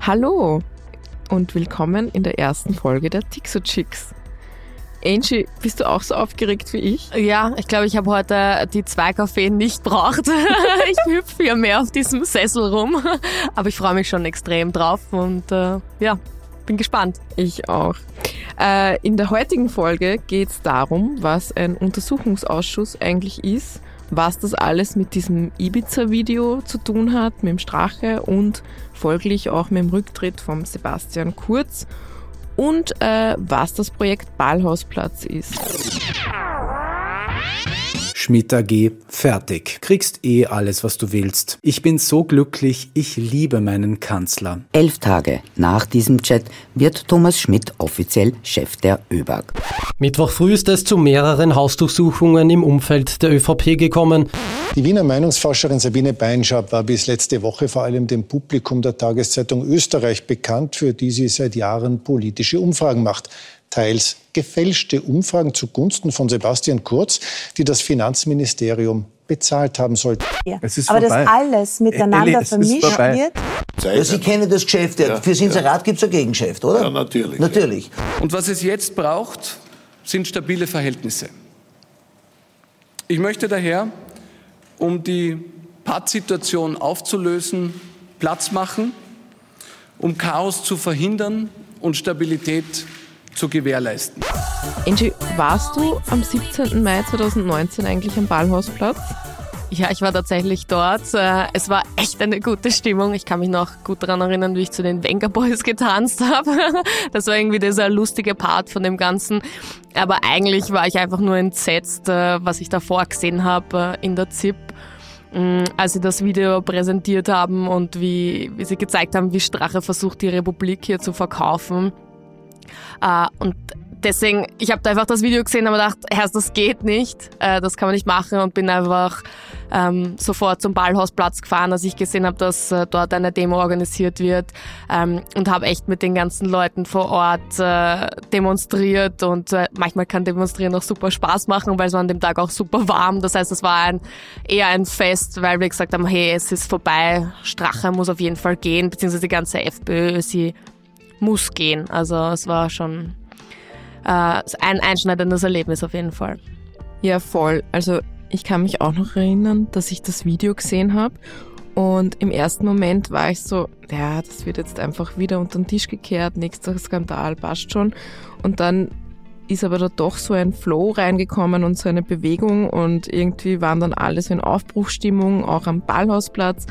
Hallo und willkommen in der ersten Folge der Tixo Chicks. Angie, bist du auch so aufgeregt wie ich? Ja, ich glaube, ich habe heute die zwei Kaffee nicht braucht. ich hüpfe ja mehr auf diesem Sessel rum. Aber ich freue mich schon extrem drauf und äh, ja, bin gespannt. Ich auch. Äh, in der heutigen Folge geht es darum, was ein Untersuchungsausschuss eigentlich ist, was das alles mit diesem Ibiza-Video zu tun hat, mit dem Strache und folglich auch mit dem Rücktritt von Sebastian Kurz und äh, was das Projekt Ballhausplatz ist. Schmidt AG, fertig. Kriegst eh alles, was du willst. Ich bin so glücklich, ich liebe meinen Kanzler. Elf Tage nach diesem Chat wird Thomas Schmidt offiziell Chef der ÖBAG. Mittwoch früh ist es zu mehreren Hausdurchsuchungen im Umfeld der ÖVP gekommen. Die Wiener Meinungsforscherin Sabine Beinschab war bis letzte Woche vor allem dem Publikum der Tageszeitung Österreich bekannt, für die sie seit Jahren politische Umfragen macht teils gefälschte Umfragen zugunsten von Sebastian Kurz, die das Finanzministerium bezahlt haben soll. Ja. Aber vorbei. das alles miteinander Elli, vermischt wird. Ja, Sie kennen das Geschäft. Ja, Fürs Inserat ja. gibt es ein Gegengeschäft, oder? Ja, natürlich. Natürlich. Und was es jetzt braucht, sind stabile Verhältnisse. Ich möchte daher, um die Pattsituation aufzulösen, Platz machen, um Chaos zu verhindern und Stabilität zu gewährleisten. Angie, warst du am 17. Mai 2019 eigentlich am Ballhausplatz? Ja, ich war tatsächlich dort. Äh, es war echt eine gute Stimmung. Ich kann mich noch gut daran erinnern, wie ich zu den Venga Boys getanzt habe. Das war irgendwie dieser lustige Part von dem Ganzen. Aber eigentlich war ich einfach nur entsetzt, äh, was ich davor gesehen habe äh, in der ZIP mm, als sie das Video präsentiert haben und wie, wie sie gezeigt haben, wie Strache versucht, die Republik hier zu verkaufen. Äh, und deswegen, ich habe da einfach das Video gesehen und gedacht, Herr, das geht nicht, äh, das kann man nicht machen und bin einfach ähm, sofort zum Ballhausplatz gefahren, als ich gesehen habe, dass äh, dort eine Demo organisiert wird ähm, und habe echt mit den ganzen Leuten vor Ort äh, demonstriert und äh, manchmal kann Demonstrieren auch super Spaß machen, weil es war an dem Tag auch super warm. Das heißt, es war ein, eher ein Fest, weil wir gesagt haben, hey, es ist vorbei, Strache muss auf jeden Fall gehen, beziehungsweise die ganze FPÖ, sie muss gehen. Also es war schon äh, ein einschneidendes Erlebnis auf jeden Fall. Ja, voll. Also ich kann mich auch noch erinnern, dass ich das Video gesehen habe und im ersten Moment war ich so, ja, das wird jetzt einfach wieder unter den Tisch gekehrt, nächster Skandal, passt schon. Und dann ist aber da doch so ein Flow reingekommen und so eine Bewegung und irgendwie waren dann alle so in Aufbruchstimmung, auch am Ballhausplatz.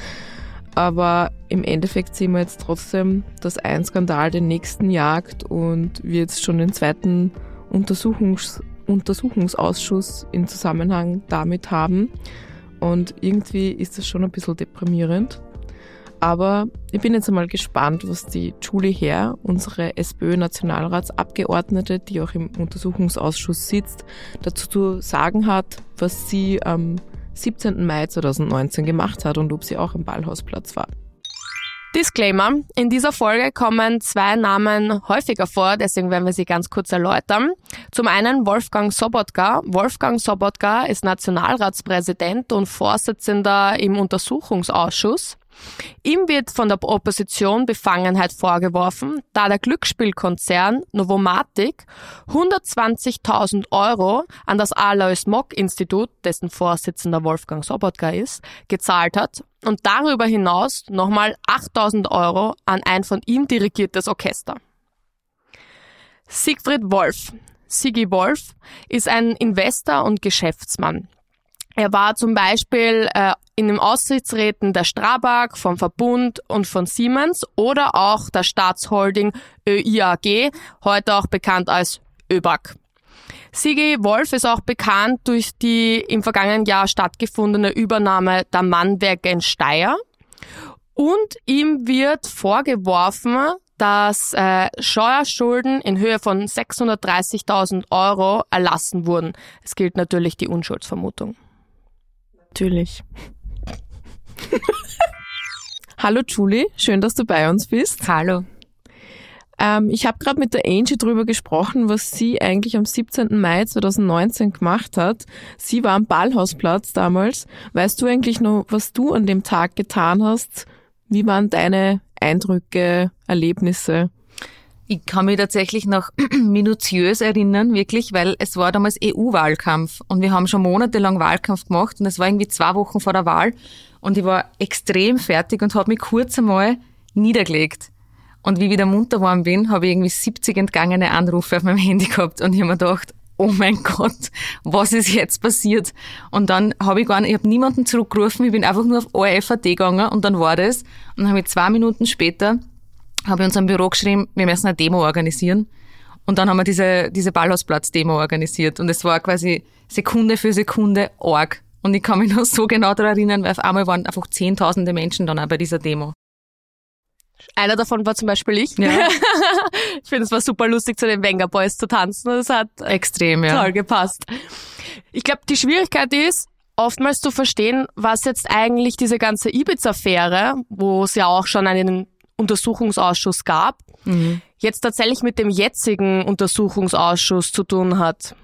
Aber im Endeffekt sehen wir jetzt trotzdem, dass ein Skandal den nächsten jagt und wir jetzt schon den zweiten Untersuchungs Untersuchungsausschuss in Zusammenhang damit haben. Und irgendwie ist das schon ein bisschen deprimierend. Aber ich bin jetzt einmal gespannt, was die Julie Herr, unsere SPÖ-Nationalratsabgeordnete, die auch im Untersuchungsausschuss sitzt, dazu zu sagen hat, was sie am 17. Mai 2019 gemacht hat und ob sie auch am Ballhausplatz war. Disclaimer. In dieser Folge kommen zwei Namen häufiger vor, deswegen werden wir sie ganz kurz erläutern. Zum einen Wolfgang Sobotka. Wolfgang Sobotka ist Nationalratspräsident und Vorsitzender im Untersuchungsausschuss. Ihm wird von der Opposition Befangenheit vorgeworfen, da der Glücksspielkonzern Novomatic 120.000 Euro an das Alois Mock Institut, dessen Vorsitzender Wolfgang Sobotka ist, gezahlt hat und darüber hinaus nochmal 8.000 Euro an ein von ihm dirigiertes Orchester. Siegfried Wolf. Sigi Wolf ist ein Investor und Geschäftsmann. Er war zum Beispiel äh, in den Aussichtsräten der Strabag, vom Verbund und von Siemens oder auch der Staatsholding ÖIAG, heute auch bekannt als ÖBAG. Sigi Wolf ist auch bekannt durch die im vergangenen Jahr stattgefundene Übernahme der Mannwerke in Steyr. Und ihm wird vorgeworfen, dass äh, Steuerschulden in Höhe von 630.000 Euro erlassen wurden. Es gilt natürlich die Unschuldsvermutung. Natürlich. Hallo Julie, schön, dass du bei uns bist. Hallo. Ähm, ich habe gerade mit der Angie drüber gesprochen, was sie eigentlich am 17. Mai 2019 gemacht hat. Sie war am Ballhausplatz damals. Weißt du eigentlich noch, was du an dem Tag getan hast, Wie waren deine Eindrücke, Erlebnisse? Ich kann mich tatsächlich noch minutiös erinnern, wirklich, weil es war damals EU-Wahlkampf und wir haben schon monatelang Wahlkampf gemacht und es war irgendwie zwei Wochen vor der Wahl und ich war extrem fertig und habe mich kurz einmal niedergelegt. Und wie ich wieder munter geworden bin, habe ich irgendwie 70 entgangene Anrufe auf meinem Handy gehabt und ich habe mir gedacht, oh mein Gott, was ist jetzt passiert? Und dann habe ich gar nicht, ich habe niemanden zurückgerufen, ich bin einfach nur auf ORFAT gegangen und dann war das. Und dann habe ich zwei Minuten später, habe ich unserem Büro geschrieben, wir müssen eine Demo organisieren. Und dann haben wir diese, diese Ballhausplatz-Demo organisiert. Und es war quasi Sekunde für Sekunde arg. Und ich kann mich noch so genau daran erinnern, weil auf einmal waren einfach zehntausende Menschen dann auch bei dieser Demo. Einer davon war zum Beispiel ich. Ja. ich finde, es war super lustig, zu den Wenger Boys zu tanzen. Das hat extrem ja. toll gepasst. Ich glaube, die Schwierigkeit ist, oftmals zu verstehen, was jetzt eigentlich diese ganze Ibiza-Affäre, wo es ja auch schon einen Untersuchungsausschuss gab, mhm. jetzt tatsächlich mit dem jetzigen Untersuchungsausschuss zu tun hat.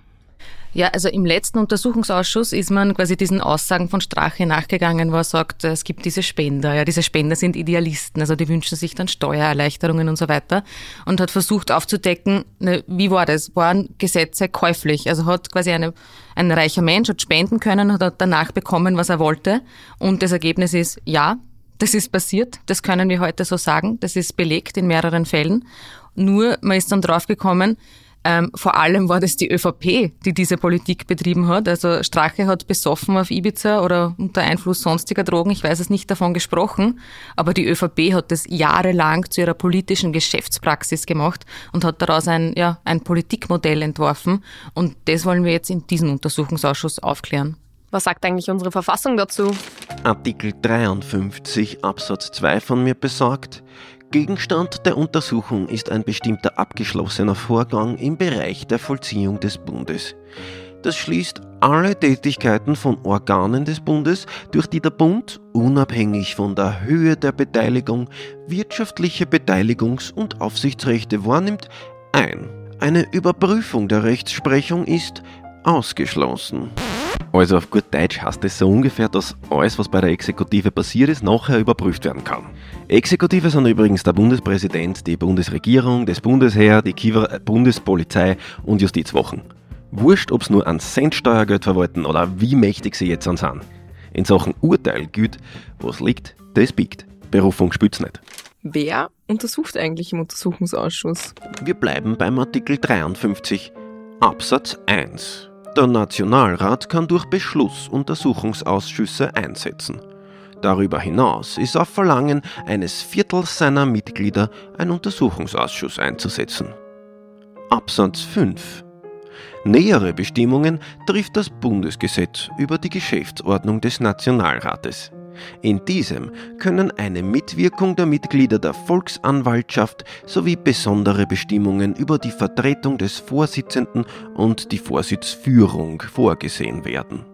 Ja, also im letzten Untersuchungsausschuss ist man quasi diesen Aussagen von Strache nachgegangen, wo er sagt, es gibt diese Spender. Ja, diese Spender sind Idealisten, also die wünschen sich dann Steuererleichterungen und so weiter und hat versucht aufzudecken, ne, wie war das? Waren Gesetze käuflich? Also hat quasi eine, ein reicher Mensch hat spenden können und hat danach bekommen, was er wollte und das Ergebnis ist, ja, das ist passiert, das können wir heute so sagen, das ist belegt in mehreren Fällen. Nur man ist dann draufgekommen, ähm, vor allem war das die ÖVP, die diese Politik betrieben hat. Also Strache hat besoffen auf Ibiza oder unter Einfluss sonstiger Drogen, ich weiß es nicht davon gesprochen, aber die ÖVP hat das jahrelang zu ihrer politischen Geschäftspraxis gemacht und hat daraus ein, ja, ein Politikmodell entworfen. Und das wollen wir jetzt in diesem Untersuchungsausschuss aufklären. Was sagt eigentlich unsere Verfassung dazu? Artikel 53 Absatz 2 von mir besagt, Gegenstand der Untersuchung ist ein bestimmter abgeschlossener Vorgang im Bereich der Vollziehung des Bundes. Das schließt alle Tätigkeiten von Organen des Bundes, durch die der Bund, unabhängig von der Höhe der Beteiligung, wirtschaftliche Beteiligungs- und Aufsichtsrechte wahrnimmt, ein. Eine Überprüfung der Rechtsprechung ist ausgeschlossen. Also auf gut Deutsch heißt es so ungefähr, dass alles, was bei der Exekutive passiert ist, nachher überprüft werden kann. Exekutive sind übrigens der Bundespräsident, die Bundesregierung, das Bundesheer, die Kiewer Bundespolizei und Justizwochen. Wurscht, ob sie nur an Cent Steuergeld verwalten oder wie mächtig sie jetzt sind. In Sachen Urteil gilt, was liegt, das biegt. Berufung spützt nicht. Wer untersucht eigentlich im Untersuchungsausschuss? Wir bleiben beim Artikel 53 Absatz 1. Der Nationalrat kann durch Beschluss Untersuchungsausschüsse einsetzen. Darüber hinaus ist auf Verlangen eines Viertels seiner Mitglieder ein Untersuchungsausschuss einzusetzen. Absatz 5 Nähere Bestimmungen trifft das Bundesgesetz über die Geschäftsordnung des Nationalrates. In diesem können eine Mitwirkung der Mitglieder der Volksanwaltschaft sowie besondere Bestimmungen über die Vertretung des Vorsitzenden und die Vorsitzführung vorgesehen werden.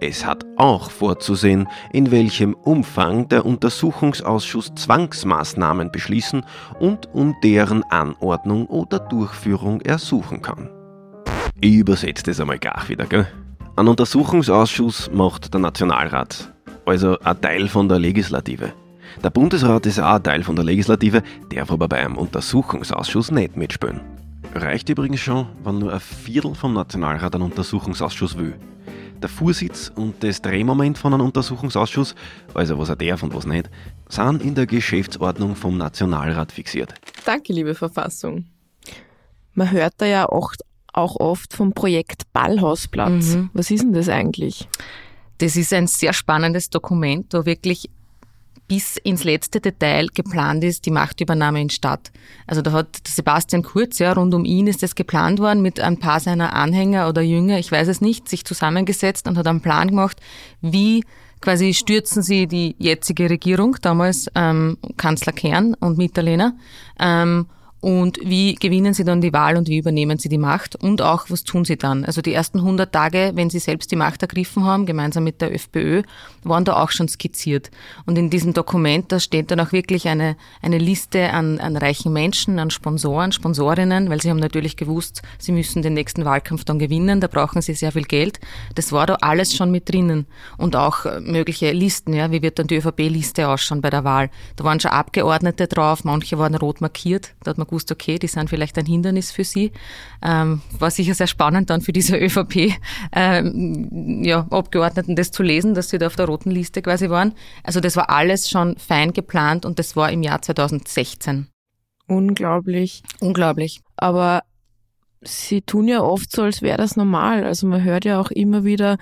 Es hat auch vorzusehen, in welchem Umfang der Untersuchungsausschuss Zwangsmaßnahmen beschließen und um deren Anordnung oder Durchführung ersuchen kann. Ich übersetze das einmal gar wieder, gell? Ein Untersuchungsausschuss macht der Nationalrat also ein Teil von der Legislative. Der Bundesrat ist auch ein Teil von der Legislative, darf aber bei einem Untersuchungsausschuss nicht mitspielen. Reicht übrigens schon, wenn nur ein Viertel vom Nationalrat einen Untersuchungsausschuss will. Der Vorsitz und das Drehmoment von einem Untersuchungsausschuss, also was er darf und was nicht, sind in der Geschäftsordnung vom Nationalrat fixiert. Danke, liebe Verfassung. Man hört da ja auch, auch oft vom Projekt Ballhausplatz. Mhm. Was ist denn das eigentlich? Das ist ein sehr spannendes Dokument, wo wirklich bis ins letzte Detail geplant ist, die Machtübernahme in Stadt. Also da hat Sebastian Kurz, ja, rund um ihn ist das geplant worden, mit ein paar seiner Anhänger oder Jünger, ich weiß es nicht, sich zusammengesetzt und hat einen Plan gemacht, wie quasi stürzen sie die jetzige Regierung, damals ähm, Kanzler Kern und Mitterlehner, ähm, und wie gewinnen sie dann die Wahl und wie übernehmen sie die Macht und auch, was tun sie dann? Also die ersten 100 Tage, wenn sie selbst die Macht ergriffen haben, gemeinsam mit der FPÖ, waren da auch schon skizziert. Und in diesem Dokument, da steht dann auch wirklich eine, eine Liste an, an reichen Menschen, an Sponsoren, Sponsorinnen, weil sie haben natürlich gewusst, sie müssen den nächsten Wahlkampf dann gewinnen, da brauchen sie sehr viel Geld. Das war da alles schon mit drinnen. Und auch äh, mögliche Listen, ja, wie wird dann die ÖVP-Liste ausschauen bei der Wahl. Da waren schon Abgeordnete drauf, manche waren rot markiert, da hat man gewusst, okay, die sind vielleicht ein Hindernis für sie. Ähm, war sicher sehr spannend dann für diese ÖVP, ähm, ja, Abgeordneten das zu lesen, dass sie da auf der roten Liste quasi waren. Also das war alles schon fein geplant und das war im Jahr 2016. Unglaublich. Unglaublich. Aber sie tun ja oft so, als wäre das normal. Also man hört ja auch immer wieder,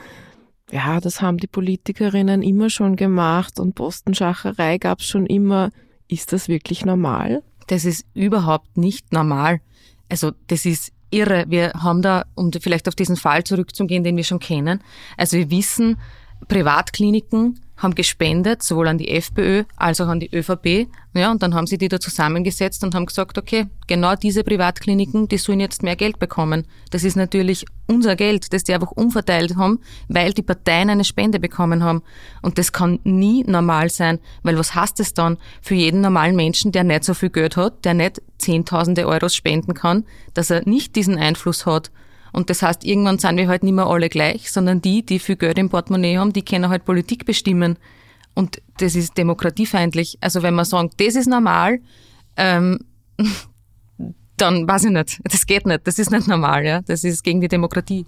ja, das haben die Politikerinnen immer schon gemacht und Postenschacherei gab es schon immer. Ist das wirklich normal? Das ist überhaupt nicht normal. Also das ist irre. Wir haben da, um vielleicht auf diesen Fall zurückzugehen, den wir schon kennen, also wir wissen, Privatkliniken haben gespendet, sowohl an die FPÖ als auch an die ÖVP. Ja, und dann haben sie die da zusammengesetzt und haben gesagt, okay, genau diese Privatkliniken, die sollen jetzt mehr Geld bekommen. Das ist natürlich unser Geld, das die einfach umverteilt haben, weil die Parteien eine Spende bekommen haben. Und das kann nie normal sein, weil was heißt es dann für jeden normalen Menschen, der nicht so viel Geld hat, der nicht Zehntausende Euros spenden kann, dass er nicht diesen Einfluss hat und das heißt, irgendwann sind wir halt nicht mehr alle gleich, sondern die, die viel Geld im Portemonnaie haben, die können halt Politik bestimmen. Und das ist demokratiefeindlich. Also wenn man sagt, das ist normal, ähm, dann weiß ich nicht. Das geht nicht. Das ist nicht normal. Ja? Das ist gegen die Demokratie.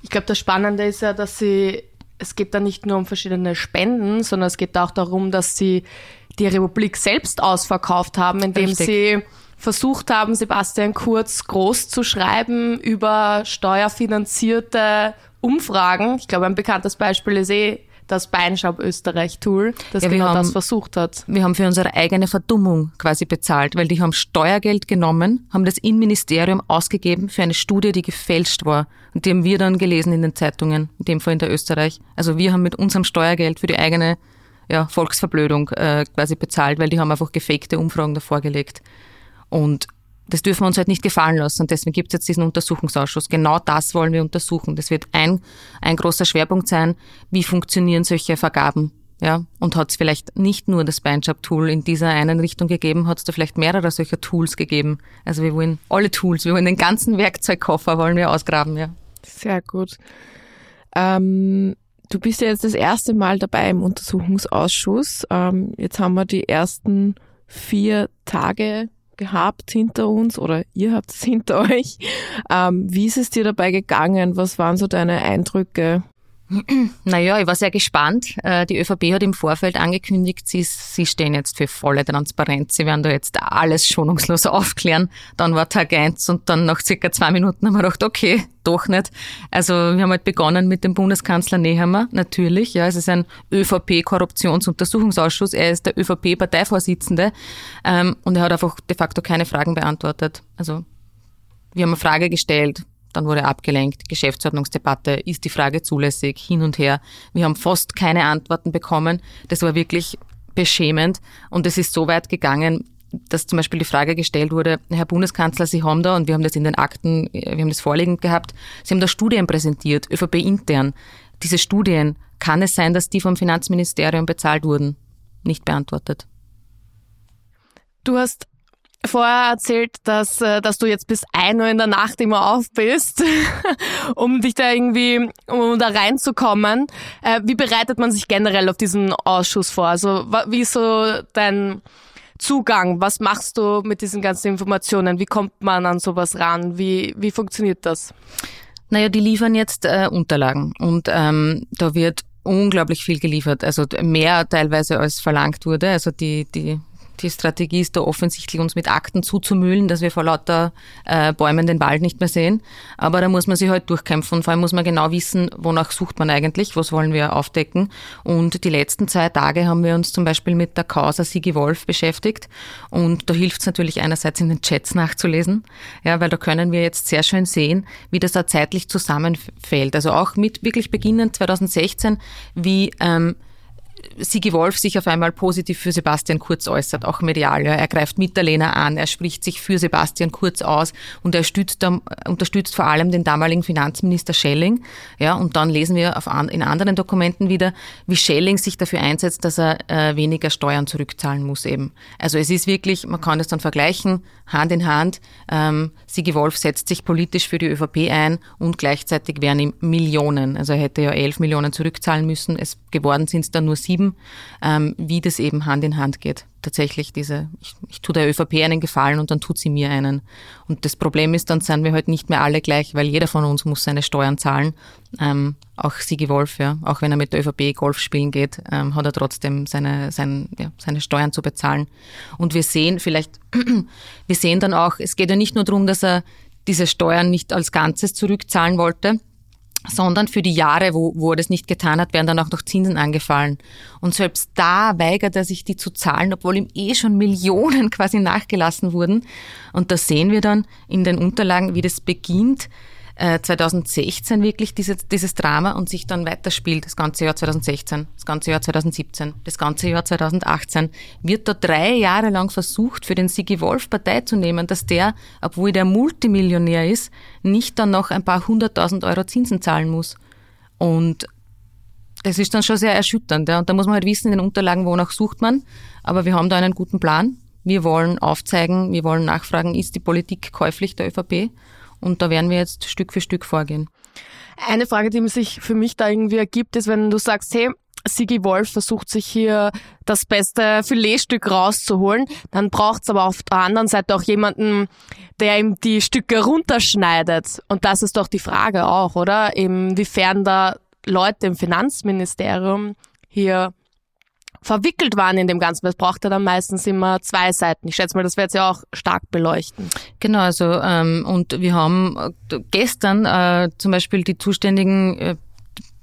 Ich glaube, das Spannende ist ja, dass sie, es geht da nicht nur um verschiedene Spenden, sondern es geht auch darum, dass sie die Republik selbst ausverkauft haben, indem Richtig. sie versucht haben, Sebastian Kurz groß zu schreiben über steuerfinanzierte Umfragen. Ich glaube, ein bekanntes Beispiel ist eh das Beinschab Österreich Tool, das ja, genau haben, das versucht hat. Wir haben für unsere eigene Verdummung quasi bezahlt, weil die haben Steuergeld genommen, haben das Innenministerium ausgegeben für eine Studie, die gefälscht war. Und die haben wir dann gelesen in den Zeitungen, in dem Fall in der Österreich. Also wir haben mit unserem Steuergeld für die eigene ja, Volksverblödung äh, quasi bezahlt, weil die haben einfach gefakte Umfragen davor gelegt. Und das dürfen wir uns halt nicht gefallen lassen. Und deswegen gibt es jetzt diesen Untersuchungsausschuss. Genau das wollen wir untersuchen. Das wird ein, ein großer Schwerpunkt sein. Wie funktionieren solche Vergaben? Ja, und hat es vielleicht nicht nur das Beinjob-Tool in dieser einen Richtung gegeben, hat es da vielleicht mehrere solcher Tools gegeben. Also wir wollen alle Tools, wir wollen den ganzen Werkzeugkoffer wollen wir ausgraben, ja. Sehr gut. Ähm, du bist ja jetzt das erste Mal dabei im Untersuchungsausschuss. Ähm, jetzt haben wir die ersten vier Tage gehabt hinter uns oder ihr habt es hinter euch. Ähm, wie ist es dir dabei gegangen? Was waren so deine Eindrücke? Naja, ich war sehr gespannt. Äh, die ÖVP hat im Vorfeld angekündigt, sie, sie stehen jetzt für volle Transparenz. Sie werden da jetzt alles schonungslos aufklären. Dann war Tag eins und dann nach circa zwei Minuten haben wir gedacht, okay, doch nicht. Also wir haben halt begonnen mit dem Bundeskanzler Nehammer, natürlich. Ja, es ist ein ÖVP-Korruptionsuntersuchungsausschuss. Er ist der ÖVP-Parteivorsitzende ähm, und er hat einfach de facto keine Fragen beantwortet. Also wir haben eine Frage gestellt, dann wurde abgelenkt. Geschäftsordnungsdebatte, ist die Frage zulässig, hin und her. Wir haben fast keine Antworten bekommen. Das war wirklich beschämend. Und es ist so weit gegangen, dass zum Beispiel die Frage gestellt wurde, Herr Bundeskanzler, Sie haben da, und wir haben das in den Akten, wir haben das vorliegend gehabt, Sie haben da Studien präsentiert, ÖVP intern. Diese Studien, kann es sein, dass die vom Finanzministerium bezahlt wurden? Nicht beantwortet. Du hast vorher erzählt, dass, äh, dass du jetzt bis ein Uhr in der Nacht immer auf bist, um dich da irgendwie, um da reinzukommen. Äh, wie bereitet man sich generell auf diesen Ausschuss vor? Also wie ist so dein Zugang? Was machst du mit diesen ganzen Informationen? Wie kommt man an sowas ran? Wie, wie funktioniert das? Naja, die liefern jetzt äh, Unterlagen und ähm, da wird unglaublich viel geliefert, also mehr teilweise als verlangt wurde. Also die, die die Strategie ist da offensichtlich, uns mit Akten zuzumüllen, dass wir vor lauter äh, Bäumen den Wald nicht mehr sehen. Aber da muss man sich halt durchkämpfen. Und vor allem muss man genau wissen, wonach sucht man eigentlich, was wollen wir aufdecken. Und die letzten zwei Tage haben wir uns zum Beispiel mit der Causa Sigi Wolf beschäftigt. Und da hilft es natürlich einerseits in den Chats nachzulesen, ja, weil da können wir jetzt sehr schön sehen, wie das da zeitlich zusammenfällt. Also auch mit wirklich beginnend 2016, wie ähm, Sigi Wolf sich auf einmal positiv für Sebastian Kurz äußert, auch medial. Ja. Er greift Mitterlehner an, er spricht sich für Sebastian Kurz aus und er stützt, unterstützt vor allem den damaligen Finanzminister Schelling. Ja, und dann lesen wir auf in anderen Dokumenten wieder, wie Schelling sich dafür einsetzt, dass er äh, weniger Steuern zurückzahlen muss eben. Also es ist wirklich, man kann das dann vergleichen, Hand in Hand. Ähm, Sigi Wolf setzt sich politisch für die ÖVP ein und gleichzeitig wären ihm Millionen, also er hätte ja elf Millionen zurückzahlen müssen, es geworden sind es dann nur sieben, ähm, wie das eben Hand in Hand geht. Tatsächlich diese, ich, ich tue der ÖVP einen Gefallen und dann tut sie mir einen. Und das Problem ist, dann sind wir halt nicht mehr alle gleich, weil jeder von uns muss seine Steuern zahlen. Ähm, auch Sigi Wolf, ja, auch wenn er mit der ÖVP Golf spielen geht, ähm, hat er trotzdem seine, sein, ja, seine Steuern zu bezahlen. Und wir sehen vielleicht, wir sehen dann auch, es geht ja nicht nur darum, dass er diese Steuern nicht als Ganzes zurückzahlen wollte, sondern für die Jahre, wo, wo er das nicht getan hat, werden dann auch noch Zinsen angefallen. Und selbst da weigert er sich, die zu zahlen, obwohl ihm eh schon Millionen quasi nachgelassen wurden. Und da sehen wir dann in den Unterlagen, wie das beginnt. 2016 äh, wirklich dieses, dieses Drama und sich dann weiterspielt, das ganze Jahr 2016, das ganze Jahr 2017, das ganze Jahr 2018, wird da drei Jahre lang versucht, für den Sigi Wolf Partei zu nehmen, dass der, obwohl der Multimillionär ist, nicht dann noch ein paar hunderttausend Euro Zinsen zahlen muss. Und das ist dann schon sehr erschütternd. Ja. Und da muss man halt wissen, in den Unterlagen, wonach sucht man. Aber wir haben da einen guten Plan. Wir wollen aufzeigen, wir wollen nachfragen, ist die Politik käuflich der ÖVP? Und da werden wir jetzt Stück für Stück vorgehen. Eine Frage, die sich für mich da irgendwie ergibt, ist, wenn du sagst, hey, Sigi Wolf versucht sich hier das beste Filetstück rauszuholen, dann braucht es aber auf der anderen Seite auch jemanden, der ihm die Stücke runterschneidet. Und das ist doch die Frage auch, oder? Inwiefern da Leute im Finanzministerium hier verwickelt waren in dem Ganzen. Das braucht ja dann meistens immer zwei Seiten. Ich schätze mal, das wird ja auch stark beleuchten. Genau, also ähm, und wir haben äh, gestern äh, zum Beispiel die zuständigen äh,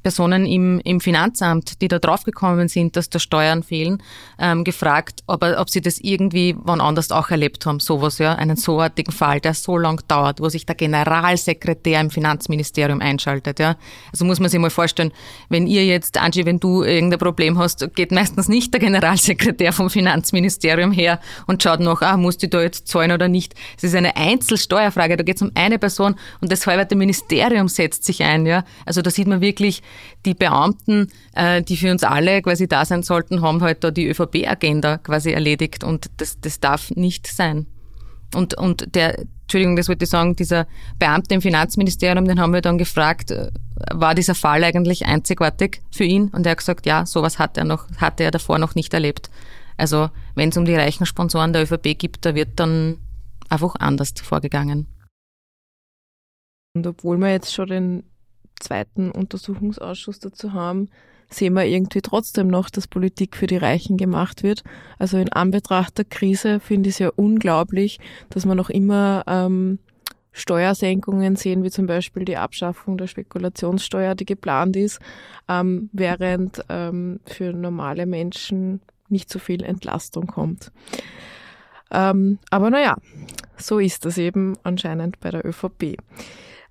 Personen im, im Finanzamt, die da draufgekommen sind, dass da Steuern fehlen, ähm, gefragt, ob, ob sie das irgendwie wann anders auch erlebt haben, sowas, ja, einen soartigen Fall, der so lang dauert, wo sich der Generalsekretär im Finanzministerium einschaltet, ja. Also muss man sich mal vorstellen, wenn ihr jetzt, Angie, wenn du irgendein Problem hast, geht meistens nicht der Generalsekretär vom Finanzministerium her und schaut noch, ah, musst du da jetzt zahlen oder nicht. Es ist eine Einzelsteuerfrage, da geht es um eine Person und das halbe Ministerium setzt sich ein, ja. Also da sieht man wirklich, die Beamten, äh, die für uns alle quasi da sein sollten, haben halt da die ÖVP-Agenda quasi erledigt und das, das darf nicht sein. Und, und der, Entschuldigung, das wollte ich sagen, dieser Beamte im Finanzministerium, den haben wir dann gefragt, äh, war dieser Fall eigentlich einzigartig für ihn? Und er hat gesagt, ja, sowas hat er noch, hatte er davor noch nicht erlebt. Also, wenn es um die reichen Sponsoren der ÖVP gibt, da wird dann einfach anders vorgegangen. Und obwohl wir jetzt schon den zweiten Untersuchungsausschuss dazu haben, sehen wir irgendwie trotzdem noch, dass Politik für die Reichen gemacht wird. Also in Anbetracht der Krise finde ich es ja unglaublich, dass man noch immer ähm, Steuersenkungen sehen, wie zum Beispiel die Abschaffung der Spekulationssteuer, die geplant ist, ähm, während ähm, für normale Menschen nicht so viel Entlastung kommt. Ähm, aber naja, so ist das eben anscheinend bei der ÖVP.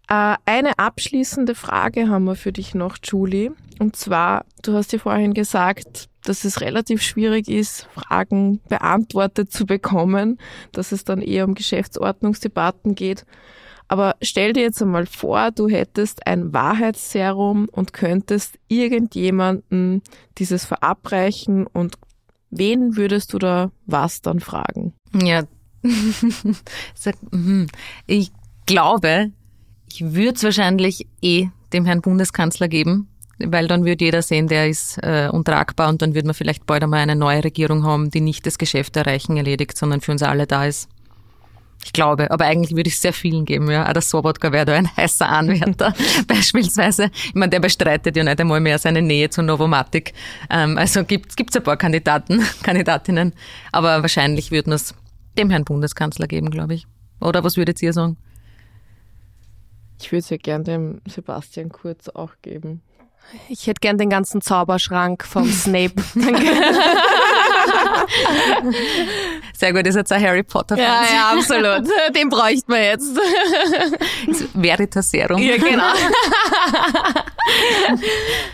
Äh, eine abschließende Frage haben wir für dich noch, Julie. Und zwar, du hast ja vorhin gesagt, dass es relativ schwierig ist, Fragen beantwortet zu bekommen, dass es dann eher um Geschäftsordnungsdebatten geht. Aber stell dir jetzt einmal vor, du hättest ein Wahrheitsserum und könntest irgendjemanden dieses verabreichen und wen würdest du da was dann fragen? Ja, mhm. ich glaube, ich würde es wahrscheinlich eh dem Herrn Bundeskanzler geben, weil dann würde jeder sehen, der ist äh, untragbar und dann würde man vielleicht bald einmal eine neue Regierung haben, die nicht das Geschäft erreichen erledigt, sondern für uns alle da ist. Ich glaube, aber eigentlich würde ich sehr vielen geben, ja. Auch der Sobotka wäre da ein heißer Anwärter, beispielsweise. Ich meine, der bestreitet ja nicht einmal mehr seine Nähe zu Novomatic. Ähm, also gibt es ein paar Kandidaten, Kandidatinnen, aber wahrscheinlich würden wir es dem Herrn Bundeskanzler geben, glaube ich. Oder was würdet ihr sagen? Ich würde es ja gern dem Sebastian Kurz auch geben. Ich hätte gern den ganzen Zauberschrank vom Snape. Sehr gut, ist jetzt ein Harry Potter Fan. Ja, ja, absolut. Den bräuchten wir jetzt. Veritas Serum. Ja, genau.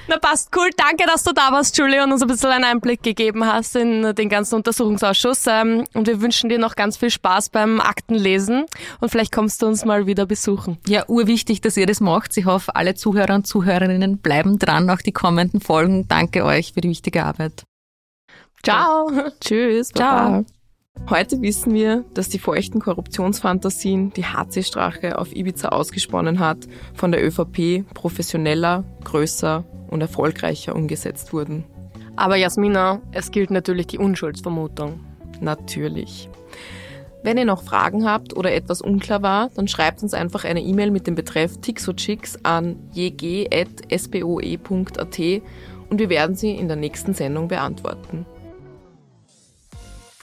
Na passt, cool. Danke, dass du da warst, Julie, und uns ein bisschen einen Einblick gegeben hast in den ganzen Untersuchungsausschuss. Ähm, und wir wünschen dir noch ganz viel Spaß beim Aktenlesen und vielleicht kommst du uns mal wieder besuchen. Ja, urwichtig, dass ihr das macht. Ich hoffe, alle Zuhörer und Zuhörerinnen bleiben dran, auch die kommenden Folgen. Danke euch für die wichtige Arbeit. Ciao. Tschüss. Ciao. Heute wissen wir, dass die feuchten Korruptionsfantasien, die HC-Strache auf Ibiza ausgesponnen hat, von der ÖVP professioneller, größer und erfolgreicher umgesetzt wurden. Aber Jasmina, es gilt natürlich die Unschuldsvermutung. Natürlich. Wenn ihr noch Fragen habt oder etwas unklar war, dann schreibt uns einfach eine E-Mail mit dem Betreff Tixochicks an jg.spoe.at und wir werden sie in der nächsten Sendung beantworten.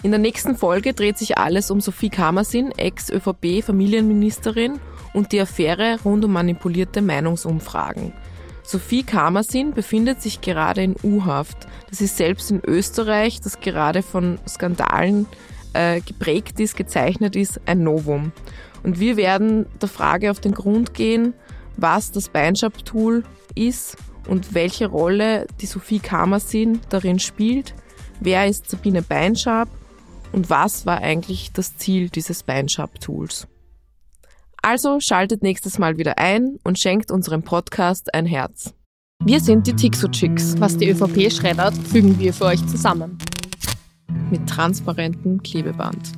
In der nächsten Folge dreht sich alles um Sophie Kamersin, Ex-ÖVP-Familienministerin und die Affäre rund um manipulierte Meinungsumfragen. Sophie Kamersin befindet sich gerade in U-Haft. Das ist selbst in Österreich, das gerade von Skandalen äh, geprägt ist, gezeichnet ist, ein Novum. Und wir werden der Frage auf den Grund gehen, was das Beinschab-Tool ist und welche Rolle die Sophie Kamersin darin spielt. Wer ist Sabine Beinschab und was war eigentlich das Ziel dieses Beinschab-Tools. Also schaltet nächstes Mal wieder ein und schenkt unserem Podcast ein Herz. Wir sind die Tixo-Chicks. Was die ÖVP schreddert, fügen wir für euch zusammen. Mit transparentem Klebeband.